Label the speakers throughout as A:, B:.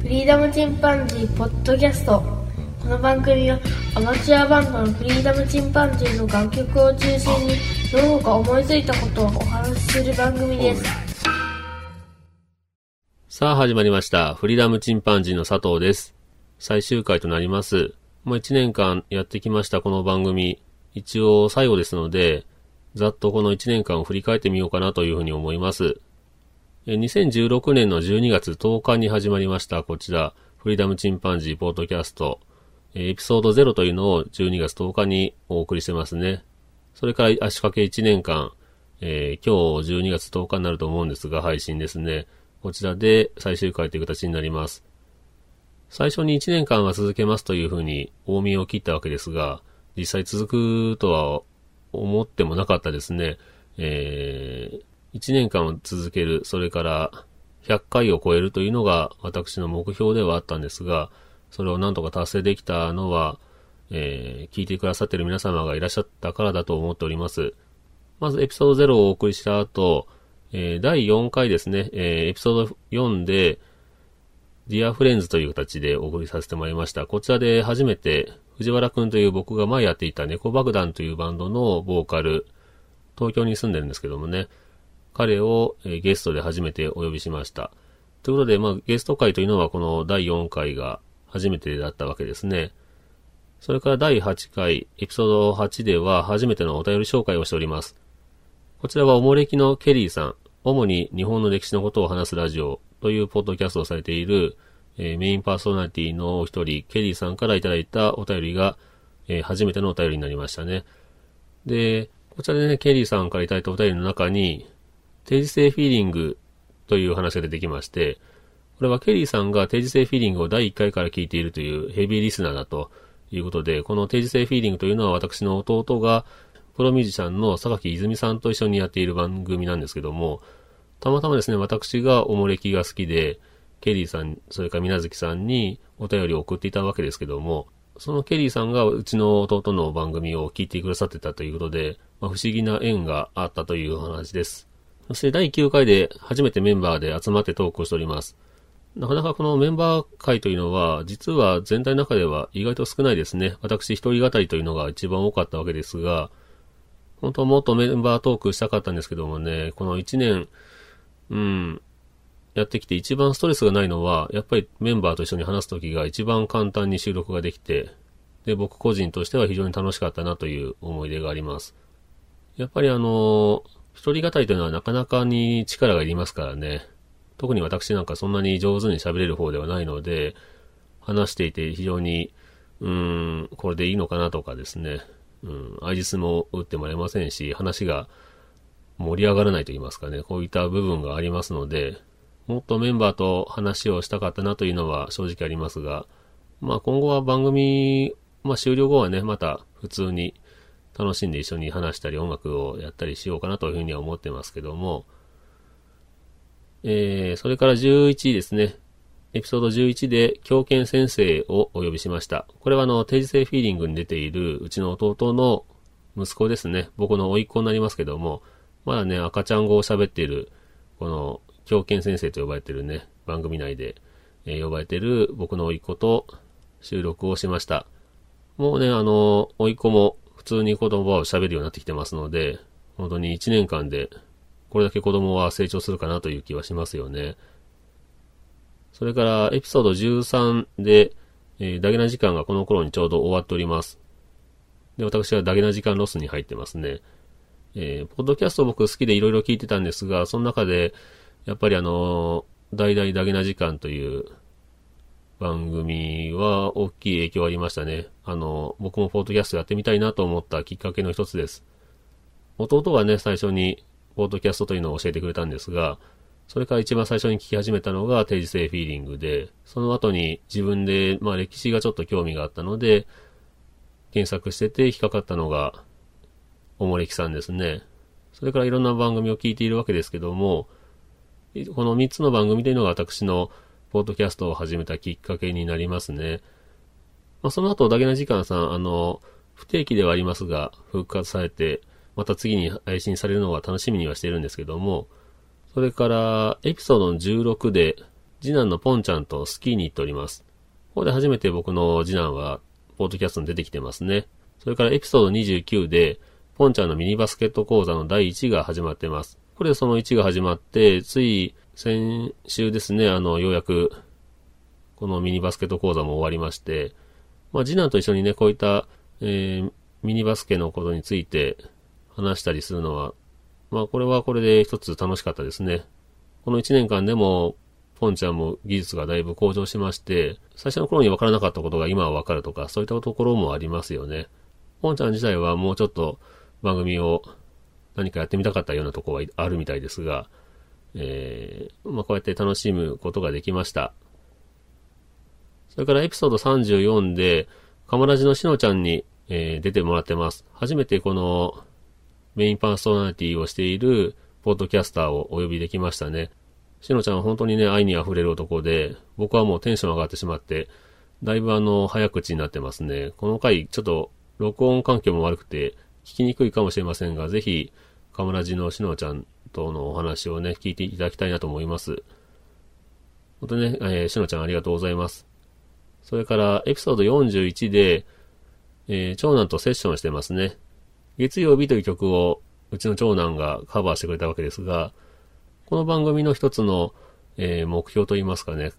A: フリーダムチンパンジーポッドキャストこの番組はアマチュアバンドのフリーダムチンパンジーの楽曲を中心にどうか思いついたことをお話しする番組です
B: さあ始まりました。フリーダムチンパンジーの佐藤です。最終回となります。もう1年間やってきましたこの番組。一応最後ですので、ざっとこの1年間を振り返ってみようかなというふうに思います。2016年の12月10日に始まりましたこちら、フリーダムチンパンジーポッドキャスト。エピソード0というのを12月10日にお送りしてますね。それから足掛け1年間、えー今日12月10日になると思うんですが、配信ですね。こちらで最終回という形になります。最初に1年間は続けますというふうに大見を切ったわけですが、実際続くとは思ってもなかったですね。えー、1年間を続ける、それから100回を超えるというのが私の目標ではあったんですが、それをなんとか達成できたのは、えー聞いてくださっている皆様がいらっしゃったからだと思っております。まずエピソード0をお送りした後、えー第4回ですね、えーエピソード4で、Dear Friends という形でお送りさせてもらいました。こちらで初めて、藤原くんという僕が前やっていた猫爆弾というバンドのボーカル、東京に住んでるんですけどもね、彼を、ゲストで初めてお呼びしました。ということで、まあ、ゲスト会というのはこの第4回が初めてだったわけですね。それから第8回、エピソード8では初めてのお便り紹介をしております。こちらはおもれきのケリーさん、主に日本の歴史のことを話すラジオというポッドキャストをされている、えーメインパーソナリティのお一人、ケリーさんからいただいたお便りが、えー初めてのお便りになりましたね。で、こちらでね、ケリーさんからいただいたお便りの中に、定時性フィーリングという話が出てきまして、これはケリーさんが定時性フィーリングを第1回から聞いているというヘビーリスナーだということで、この定時性フィーリングというのは私の弟がプロミュージシャンの榊泉さんと一緒にやっている番組なんですけども、たまたまですね、私がおもれきが好きで、ケリーさん、それから水無月さんにお便りを送っていたわけですけども、そのケリーさんがうちの弟の番組を聞いてくださってたということで、まあ、不思議な縁があったという話です。そして第9回で初めてメンバーで集まってトークをしております。なかなかこのメンバー会というのは、実は全体の中では意外と少ないですね。私一人語りというのが一番多かったわけですが、本当はもっとメンバートークしたかったんですけどもね、この1年、うん、やってきて一番ストレスがないのは、やっぱりメンバーと一緒に話すときが一番簡単に収録ができて、で、僕個人としては非常に楽しかったなという思い出があります。やっぱりあの、一人語りというのはなかなかに力がいりますからね。特に私なんかそんなに上手に喋れる方ではないので、話していて非常に、うーん、これでいいのかなとかですね。うん、アイジスも打ってもらえませんし、話が盛り上がらないと言いますかね、こういった部分がありますので、もっとメンバーと話をしたかったなというのは正直ありますが、まあ今後は番組、まあ終了後はね、また普通に楽しんで一緒に話したり音楽をやったりしようかなというふうには思ってますけども、えー、それから11ですね。エピソード11で狂犬先生をお呼びしました。これはあの、定時性フィーリングに出ているうちの弟の息子ですね。僕の甥っ子になりますけども、まだね、赤ちゃん語を喋っている、この、狂犬先生と呼ばれてるね、番組内で、えー呼ばれてる僕の甥っ子と収録をしました。もうね、あの、甥っ子も普通に言葉を喋るようになってきてますので、本当に1年間で、これだけ子供は成長するかなという気はしますよね。それから、エピソード13で、えーダゲな時間がこの頃にちょうど終わっております。で、私はダゲな時間ロスに入ってますね。えーポッドキャスト僕好きでいろいろ聞いてたんですが、その中で、やっぱりあのー大々ダゲな時間という番組は大きい影響ありましたね。あの、僕もポッドキャストやってみたいなと思ったきっかけの一つです。弟がね、最初にポッドキャストというのを教えてくれたんですが、それから一番最初に聞き始めたのが定時性フィーリングで、その後に自分で、まあ歴史がちょっと興味があったので、検索してて引っかかったのが、おもれきさんですね。それからいろんな番組を聞いているわけですけども、この3つの番組というのが私のポッドキャストを始めたきっかけになりますね。まあ、その後、ダゲな時間さん、あの、不定期ではありますが、復活されて、また次に配信されるのは楽しみにはしているんですけども、それから、エピソードの16で、次男のポンちゃんとスキーに行っております。ここで初めて僕の次男は、ポッドキャストに出てきてますね。それからエピソード29で、ポンちゃんのミニバスケット講座の第1が始まってます。これでその1が始まって、つい先週ですね、あの、ようやく、このミニバスケット講座も終わりまして、まあ、次男と一緒にね、こういった、えー、ミニバスケのことについて話したりするのは、まあ、これはこれで一つ楽しかったですね。この1年間でも、ポンちゃんも技術がだいぶ向上しまして、最初の頃に分からなかったことが今は分かるとか、そういったところもありますよね。ポンちゃん自体はもうちょっと番組を何かやってみたかったようなとこはあるみたいですが、えー、まあ、こうやって楽しむことができました。それからエピソード34で、カマラジのしのちゃんに、えー出てもらってます。初めてこのメインパーソナリティをしているポッドキャスターをお呼びできましたね。しのちゃんは本当にね、愛に溢れる男で、僕はもうテンション上がってしまって、だいぶあの、早口になってますね。この回、ちょっと、録音環境も悪くて、聞きにくいかもしれませんが、ぜひ、カムラジのしのちゃんとのお話をね、聞いていただきたいなと思います。本当にね、えーしのちゃんありがとうございます。それから、エピソード41で、えー長男とセッションしてますね。月曜日という曲を、うちの長男がカバーしてくれたわけですが、この番組の一つの、えー目標といいますかね、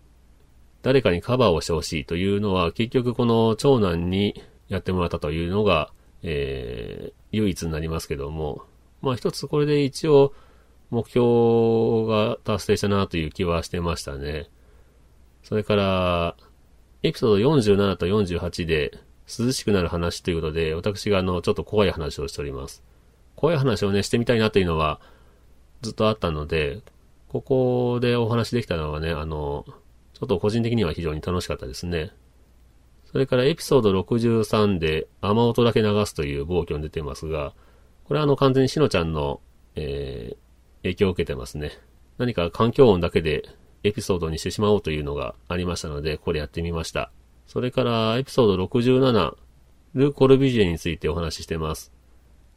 B: 誰かにカバーをしてほしいというのは、結局この長男にやってもらったというのが、えー唯一になりますけども、まあ一つこれで一応目標が達成したなという気はしてましたね。それから、エピソード47と48で涼しくなる話ということで、私があの、ちょっと怖い話をしております。怖い話をね、してみたいなというのはずっとあったので、ここでお話できたのはね、あの、ちょっと個人的には非常に楽しかったですね。それからエピソード63で雨音だけ流すという暴挙に出てますが、これはあの完全にしのちゃんの、えー影響を受けてますね。何か環境音だけでエピソードにしてしまおうというのがありましたので、これやってみました。それからエピソード67、ル・コルビジエについてお話ししてます。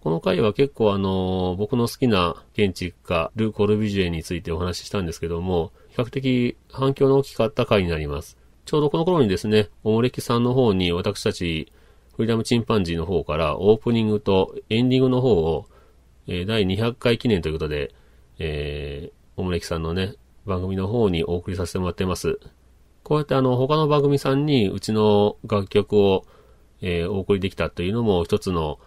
B: この回は結構あの僕の好きな建築家、ル・コルビジエについてお話ししたんですけども、比較的反響の大きかった回になります。ちょうどこの頃にですね、おもれきさんの方に私たち、フリーダムチンパンジーの方からオープニングとエンディングの方を、え第200回記念ということで、えー、おもれきさんのね、番組の方にお送りさせてもらってます。こうやってあの、他の番組さんにうちの楽曲を、えーお送りできたというのも一つの、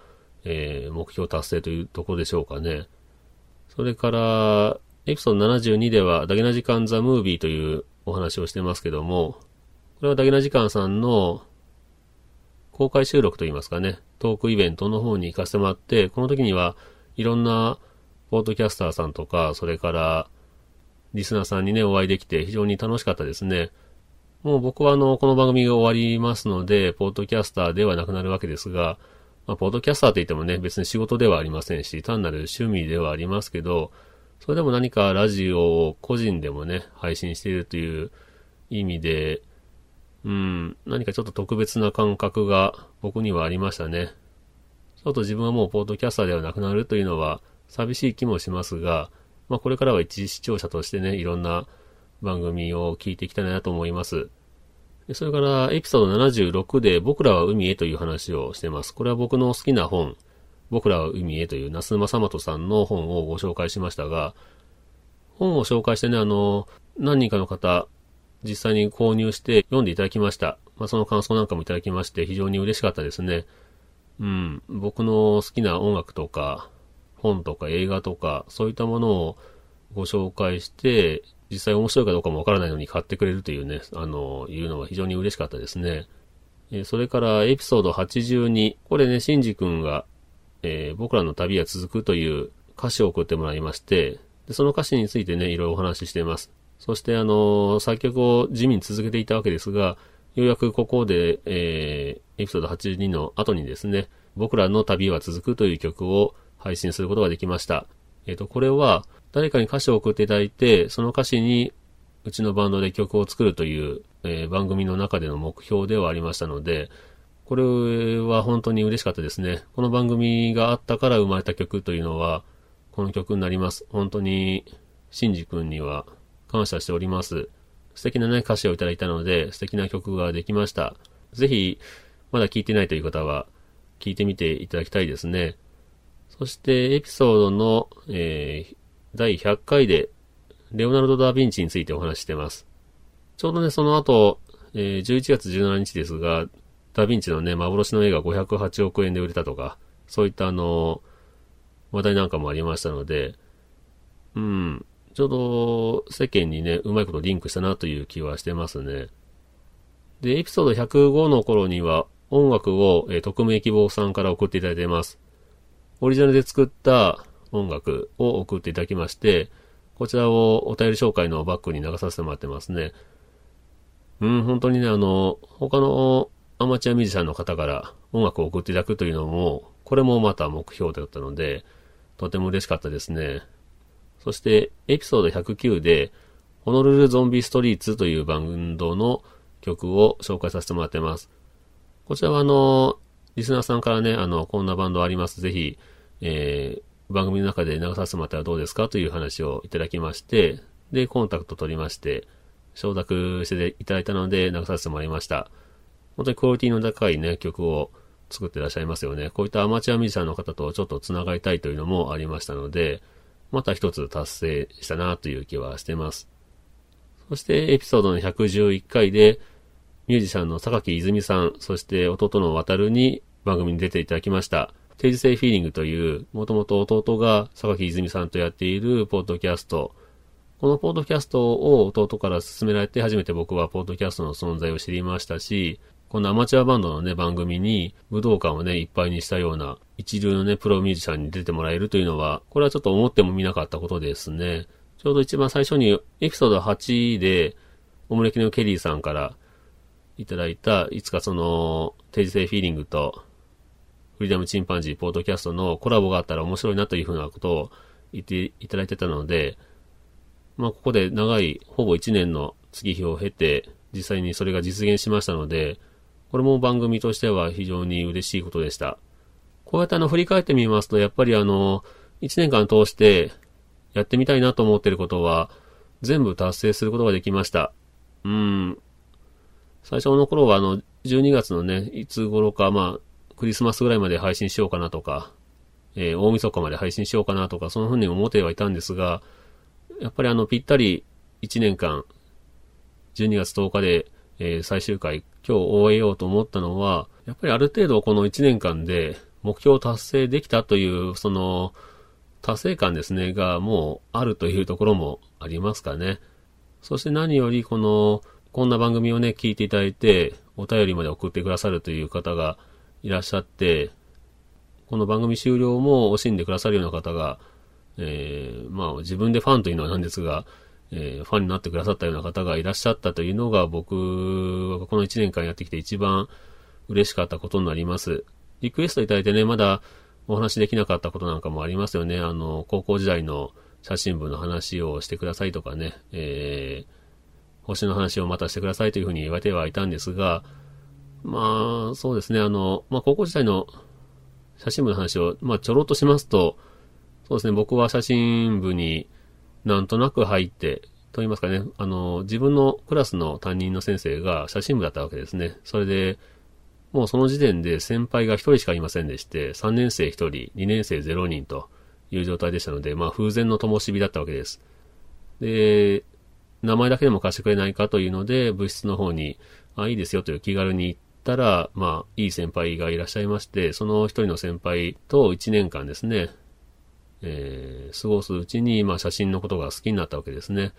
B: えー目標達成というところでしょうかね。それから、エピソード72では、ダゲな時間ザ・ムービーというお話をしてますけども、これはダゲな時間さんの公開収録といいますかね、トークイベントの方に行かせてもらって、この時にはいろんなポードキャスターさんとか、それからリスナーさんにね、お会いできて非常に楽しかったですね。もう僕はあの、この番組が終わりますので、ポードキャスターではなくなるわけですが、まあ、ポードキャスターと言ってもね、別に仕事ではありませんし、単なる趣味ではありますけど、それでも何かラジオを個人でもね、配信しているという意味で、うん、何かちょっと特別な感覚が僕にはありましたね。ちょっと自分はもうポードキャスターではなくなるというのは寂しい気もしますが、まあこれからは一視聴者としてね、いろんな番組を聞いていきたいなと思います。それからエピソード76で僕らは海へという話をしてます。これは僕の好きな本、僕らは海へという那須正元さんの本をご紹介しましたが、本を紹介してね、あの、何人かの方、実際に購入して読んでいただきました。まあ、その感想なんかもいただきまして非常に嬉しかったですね。うん。僕の好きな音楽とか、本とか映画とか、そういったものをご紹介して、実際面白いかどうかもわからないのに買ってくれるというね、あの、いうのは非常に嬉しかったですね。えそれからエピソード82。これね、シンジ君が、えー僕らの旅は続くという歌詞を送ってもらいまして、でその歌詞についてね、いろいろお話ししています。そしてあの、作曲を地味に続けていたわけですが、ようやくここで、えーエピソード82の後にですね、僕らの旅は続くという曲を配信することができました。えっ、と、これは、誰かに歌詞を送っていただいて、その歌詞に、うちのバンドで曲を作るという、えー番組の中での目標ではありましたので、これは本当に嬉しかったですね。この番組があったから生まれた曲というのは、この曲になります。本当に、シンジ君には感謝しております。素敵なね、歌詞をいただいたので、素敵な曲ができました。ぜひ、まだ聴いてないという方は、聞いてみていただきたいですね。そして、エピソードの、えー、第100回で、レオナルド・ダ・ヴィンチについてお話してます。ちょうどね、その後、えー、11月17日ですが、ダ・ヴィンチのね、幻の絵が508億円で売れたとか、そういったあの、話題なんかもありましたので、うん、ちょうど世間にね、うまいことリンクしたなという気はしてますね。で、エピソード105の頃には音楽を、えー、匿名希望さんから送っていただいています。オリジナルで作った音楽を送っていただきまして、こちらをお便り紹介のバックに流させてもらってますね。うん、本当にね、あの、他のアマチュアミュージシャンの方から音楽を送っていただくというのも、これもまた目標だったので、とても嬉しかったですね。そして、エピソード109で、ホノルルゾンビストリーツというバンドの曲を紹介させてもらってます。こちらはあの、リスナーさんからね、あの、こんなバンドあります。ぜひ、えー、番組の中で流させてもらったらどうですかという話をいただきまして、で、コンタクト取りまして、承諾していただいたので流させてもらいました。本当にクオリティの高いね、曲を作ってらっしゃいますよね。こういったアマチュアミュージシャンの方とちょっと繋がりたいというのもありましたので、また一つ達成したなという気はしてます。そしてエピソードの111回で、ミュージシャンの榊泉さん、そして弟の渡るに番組に出ていただきました。定時性フィーリングという、もともと弟が榊泉さんとやっているポッドキャスト。このポッドキャストを弟から勧められて初めて僕はポッドキャストの存在を知りましたし、このアマチュアバンドのね、番組に武道館をね、いっぱいにしたような一流のね、プロミュージシャンに出てもらえるというのは、これはちょっと思ってもみなかったことですね。ちょうど一番最初にエピソード8で、おもれきのケリーさんからいただいた、いつかその、定時性フィーリングと、フリーダムチンパンジーポートキャストのコラボがあったら面白いなというふうなことを言っていただいてたので、まあ、ここで長い、ほぼ1年の月日を経て、実際にそれが実現しましたので、これも番組としては非常に嬉しいことでした。こうやってあの振り返ってみますと、やっぱりあの、1年間通してやってみたいなと思ってることは全部達成することができました。うん。最初の頃はあの、12月のね、いつ頃か、まあ、クリスマスぐらいまで配信しようかなとか、えー、大晦日まで配信しようかなとか、そのふうに思ってはいたんですが、やっぱりあの、ぴったり1年間、12月10日で、えー、最終回、今日終えようと思ったのは、やっぱりある程度この1年間で目標を達成できたという、その、達成感ですね、がもうあるというところもありますかね。そして何よりこの、こんな番組をね、聞いていただいて、お便りまで送ってくださるという方がいらっしゃって、この番組終了も惜しんでくださるような方が、えー、まあ自分でファンというのはなんですが、えー、ファンになってくださったような方がいらっしゃったというのが僕はこの1年間やってきて一番嬉しかったことになります。リクエストいただいてね、まだお話できなかったことなんかもありますよね。あの、高校時代の写真部の話をしてくださいとかね、えー、星の話をまたしてくださいというふうに言われてはいたんですが、まあ、そうですね、あの、まあ、高校時代の写真部の話を、まあ、ちょろっとしますと、そうですね、僕は写真部になんとなく入って、と言いますかね、あの、自分のクラスの担任の先生が写真部だったわけですね。それで、もうその時点で先輩が1人しかいませんでして、3年生1人、2年生0人という状態でしたので、まあ風前の灯火だったわけです。で、名前だけでも貸してくれないかというので、部室の方に、あ、いいですよという気軽に行ったら、まあ、いい先輩がいらっしゃいまして、その一人の先輩と1年間ですね、えー、過ごすうちに、まあ、写真のことが好きになったわけですね。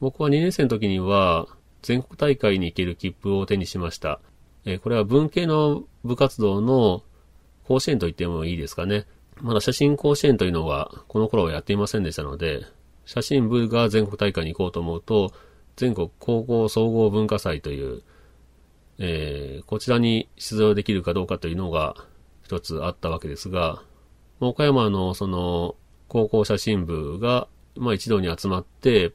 B: 僕は2年生の時には、全国大会に行ける切符を手にしました。えー、これは文系の部活動の甲子園と言ってもいいですかね。まだ写真甲子園というのは、この頃はやっていませんでしたので、写真部が全国大会に行こうと思うと、全国高校総合文化祭という、えー、こちらに出場できるかどうかというのが一つあったわけですが、岡山のその高校写真部が、まあ一堂に集まって、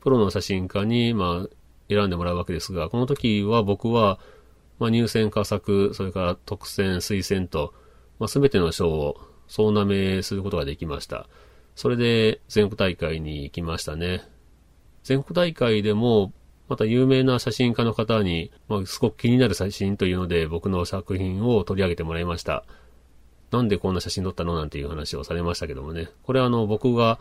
B: プロの写真家に、まあ選んでもらうわけですが、この時は僕は、まあ入選佳作、それから特選、推薦と、まあ全ての賞を総なめすることができました。それで全国大会に行きましたね。全国大会でも、また有名な写真家の方に、まあ、すごく気になる写真というので、僕の作品を取り上げてもらいました。なんでこんな写真撮ったのなんていう話をされましたけどもね。これはあの、僕が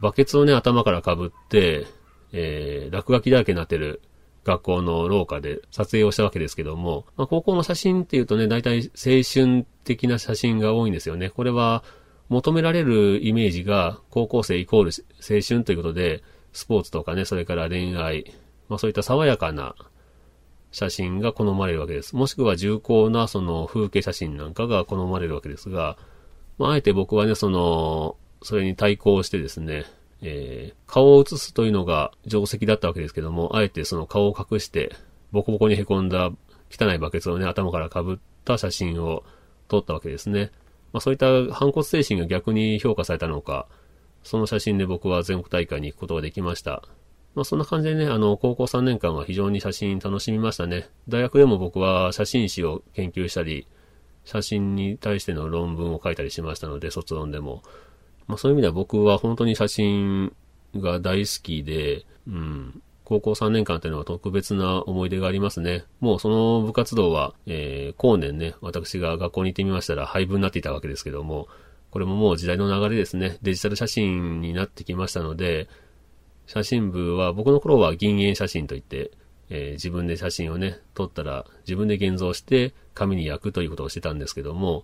B: バケツをね、頭から被って、えー、落書きだらけになってる学校の廊下で撮影をしたわけですけども、まあ、高校の写真っていうとね、大体青春的な写真が多いんですよね。これは求められるイメージが高校生イコール青春ということで、スポーツとかね、それから恋愛、まあそういった爽やかな写真が好まれるわけです。もしくは重厚なその風景写真なんかが好まれるわけですが、まああえて僕はね、その、それに対抗してですね、えー、顔を映すというのが定石だったわけですけども、あえてその顔を隠して、ボコボコに凹んだ汚いバケツをね、頭から被った写真を撮ったわけですね。まあそういった反骨精神が逆に評価されたのか、その写真で僕は全国大会に行くことができました。まあそんな感じでね、あの、高校3年間は非常に写真楽しみましたね。大学でも僕は写真史を研究したり、写真に対しての論文を書いたりしましたので、卒論でも。まあそういう意味では僕は本当に写真が大好きで、うん、高校3年間っていうのは特別な思い出がありますね。もうその部活動は、えー、後年ね、私が学校に行ってみましたら廃部になっていたわけですけども、これももう時代の流れですね。デジタル写真になってきましたので、写真部は僕の頃は銀塩写真といって、えー、自分で写真をね、撮ったら自分で現像して紙に焼くということをしてたんですけども、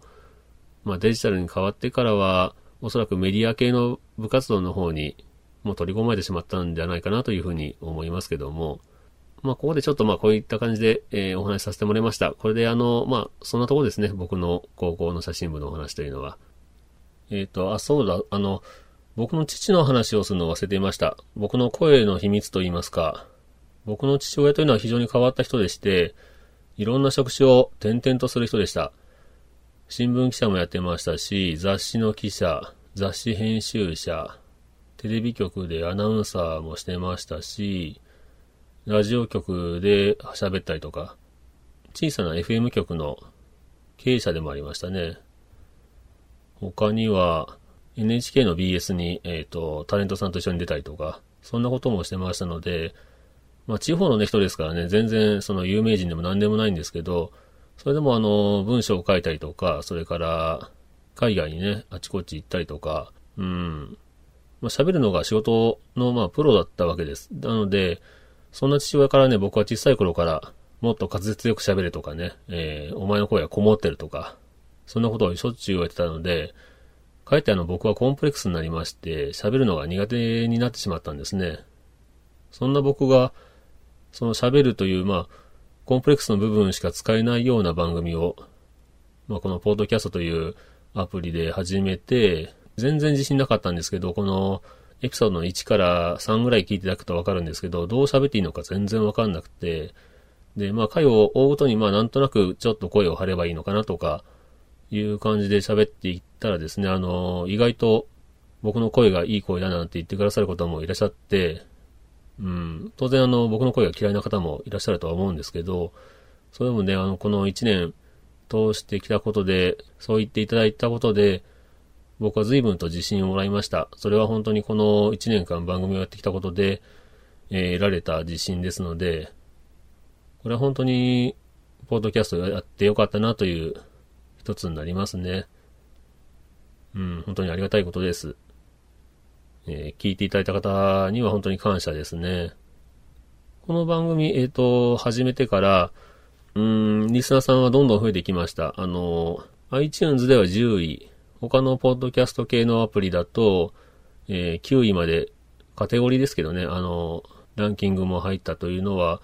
B: まあデジタルに変わってからは、おそらくメディア系の部活動の方にもう取り込まれてしまったんじゃないかなというふうに思いますけども、まあ、ここでちょっとまあ、こういった感じで、えー、お話しさせてもらいました。これであの、まあ、そんなところですね。僕の高校の写真部のお話というのは。えっ、ー、と、あ、そうだ、あの、僕の父の話をするのを忘れていました。僕の声の秘密と言いますか、僕の父親というのは非常に変わった人でして、いろんな職種を転々とする人でした。新聞記者もやってましたし、雑誌の記者、雑誌編集者、テレビ局でアナウンサーもしてましたし、ラジオ局で喋ったりとか、小さな FM 局の経営者でもありましたね。他には、NHK の BS に、えっ、ー、と、タレントさんと一緒に出たりとか、そんなこともしてましたので、まあ、地方のね、人ですからね、全然、その有名人でも何でもないんですけど、それでもあの、文章を書いたりとか、それから、海外にね、あちこち行ったりとか、うん、まあ、喋るのが仕事の、まあ、プロだったわけです。なので、そんな父親からね、僕は小さい頃から、もっと滑舌よく喋れとかね、えー、お前の声がこもってるとか、そんなことをしょっちゅう言われてたので、かえってあの僕はコンプレックスになりまして、喋るのが苦手になってしまったんですね。そんな僕が、その喋るという、まあ、コンプレックスの部分しか使えないような番組を、まあ、このポードキャストというアプリで始めて、全然自信なかったんですけど、このエピソードの1から3ぐらい聞いていただくとわかるんですけど、どう喋っていいのか全然わかんなくて、で、まあ回を追うごとにまあなんとなくちょっと声を張ればいいのかなとか、いう感じで喋っていったらですね、あの、意外と僕の声がいい声だなんて言ってくださる方もいらっしゃって、うん、当然あの、僕の声が嫌いな方もいらっしゃるとは思うんですけど、それもね、あの、この1年通してきたことで、そう言っていただいたことで、僕は随分と自信をもらいました。それは本当にこの1年間番組をやってきたことで、えー、得られた自信ですので、これは本当に、ポッドキャストやってよかったなという一つになりますね。うん、本当にありがたいことです。えー、聞いていただいた方には本当に感謝ですね。この番組、えっ、ー、と、始めてから、うん、リスナーさんはどんどん増えてきました。あの、iTunes では10位、他のポッドキャスト系のアプリだと、えー、9位まで、カテゴリーですけどね、あの、ランキングも入ったというのは、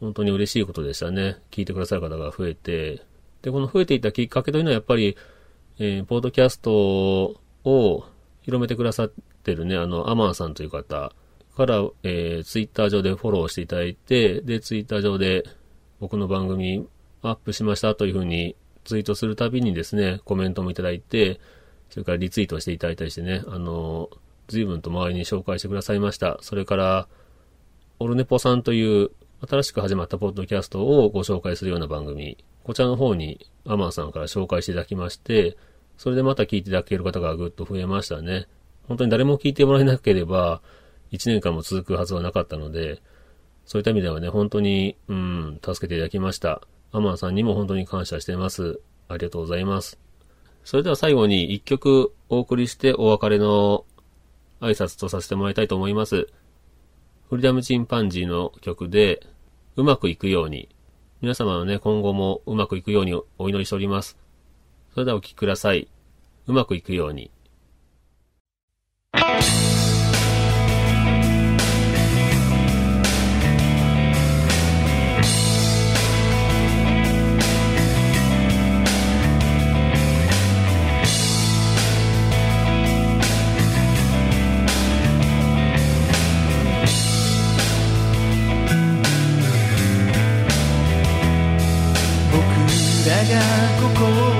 B: 本当に嬉しいことでしたね。聞いてくださる方が増えて。で、この増えていったきっかけというのはやっぱり、えー、ポッドキャストを広めてくださってるね、あの、アマンさんという方から、えー、ツイッター上でフォローしていただいて、で、ツイッター上で僕の番組アップしましたというふうにツイートするたびにですね、コメントもいただいて、それからリツイートしていただいたりしてね、あの、随分と周りに紹介してくださいました。それから、オルネポさんという新しく始まったポッドキャストをご紹介するような番組、こちらの方にアマンさんから紹介していただきまして、それでまた聞いていただける方がぐっと増えましたね。本当に誰も聞いてもらえなければ、1年間も続くはずはなかったので、そういった意味ではね、本当に、うん、助けていただきました。アマンさんにも本当に感謝しています。ありがとうございます。それでは最後に一曲お送りしてお別れの挨拶とさせてもらいたいと思います。フリダムチンパンジーの曲で、うまくいくように、皆様のね、今後もうまくいくようにお祈りしております。それではお聴きください。うまくいくように。Yeah, go, go.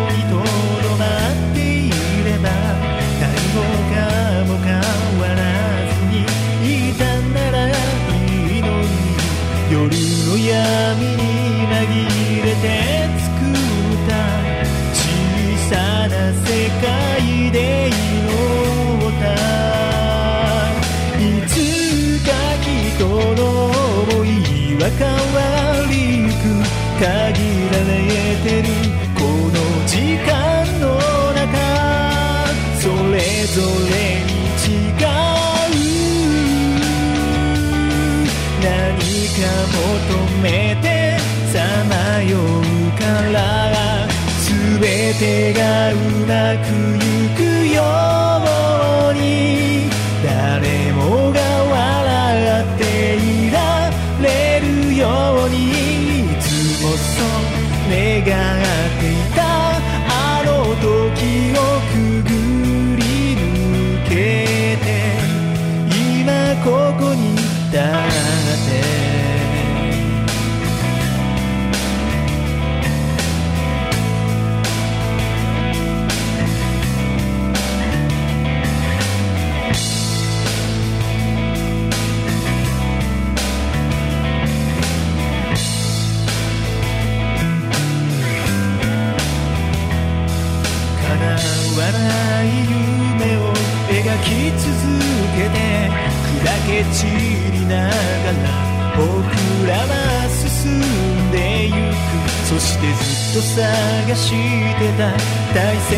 C: 手がうまくいくない夢を描き続けて砕け散りながら僕らは進んでゆく。そしてずっと探してた。大切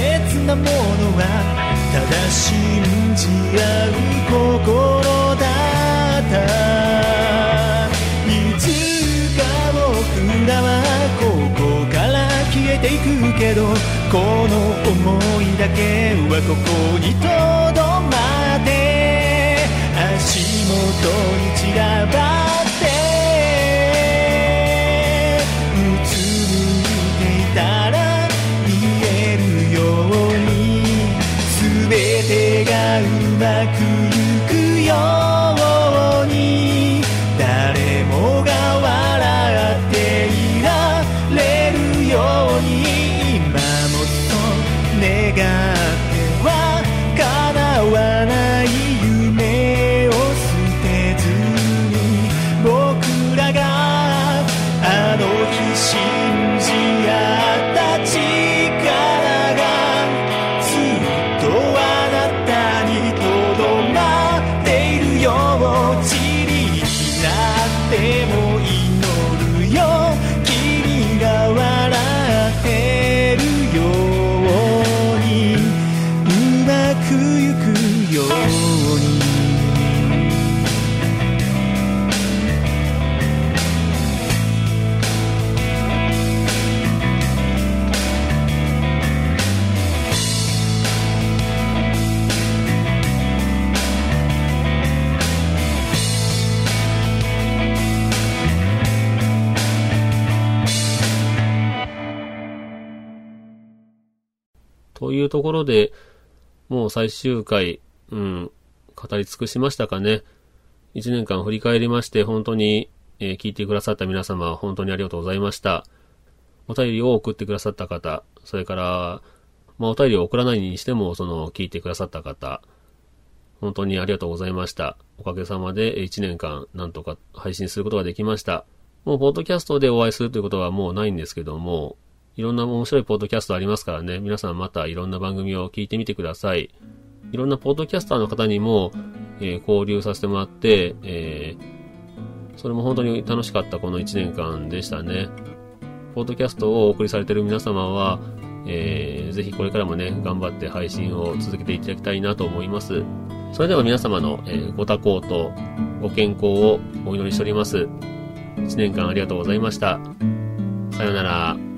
C: なものはただ信じ合う心だった。いつか僕らはていくけどこの想いだけはここにとどまって足元に散らばってうつむいていたら見えるように全てがうまくいくよ。
B: ところで、もう最終回、うん、語り尽くしましたかね。一年間振り返りまして、本当に、えー、聞いてくださった皆様、本当にありがとうございました。お便りを送ってくださった方、それから、まあ、お便りを送らないにしても、その、聞いてくださった方、本当にありがとうございました。おかげさまで1年間、なんとか配信することができました。もう、ポッドキャストでお会いするということはもうないんですけども、いろんな面白いポッドキャストありますからね、皆さんまたいろんな番組を聞いてみてください。いろんなポッドキャスターの方にも、えー、交流させてもらって、えー、それも本当に楽しかったこの1年間でしたね。ポッドキャストをお送りされている皆様は、えー、ぜひこれからもね、頑張って配信を続けていただきたいなと思います。それでは皆様の、えー、ご多幸とご健康をお祈りしております。1年間ありがとうございました。さようなら。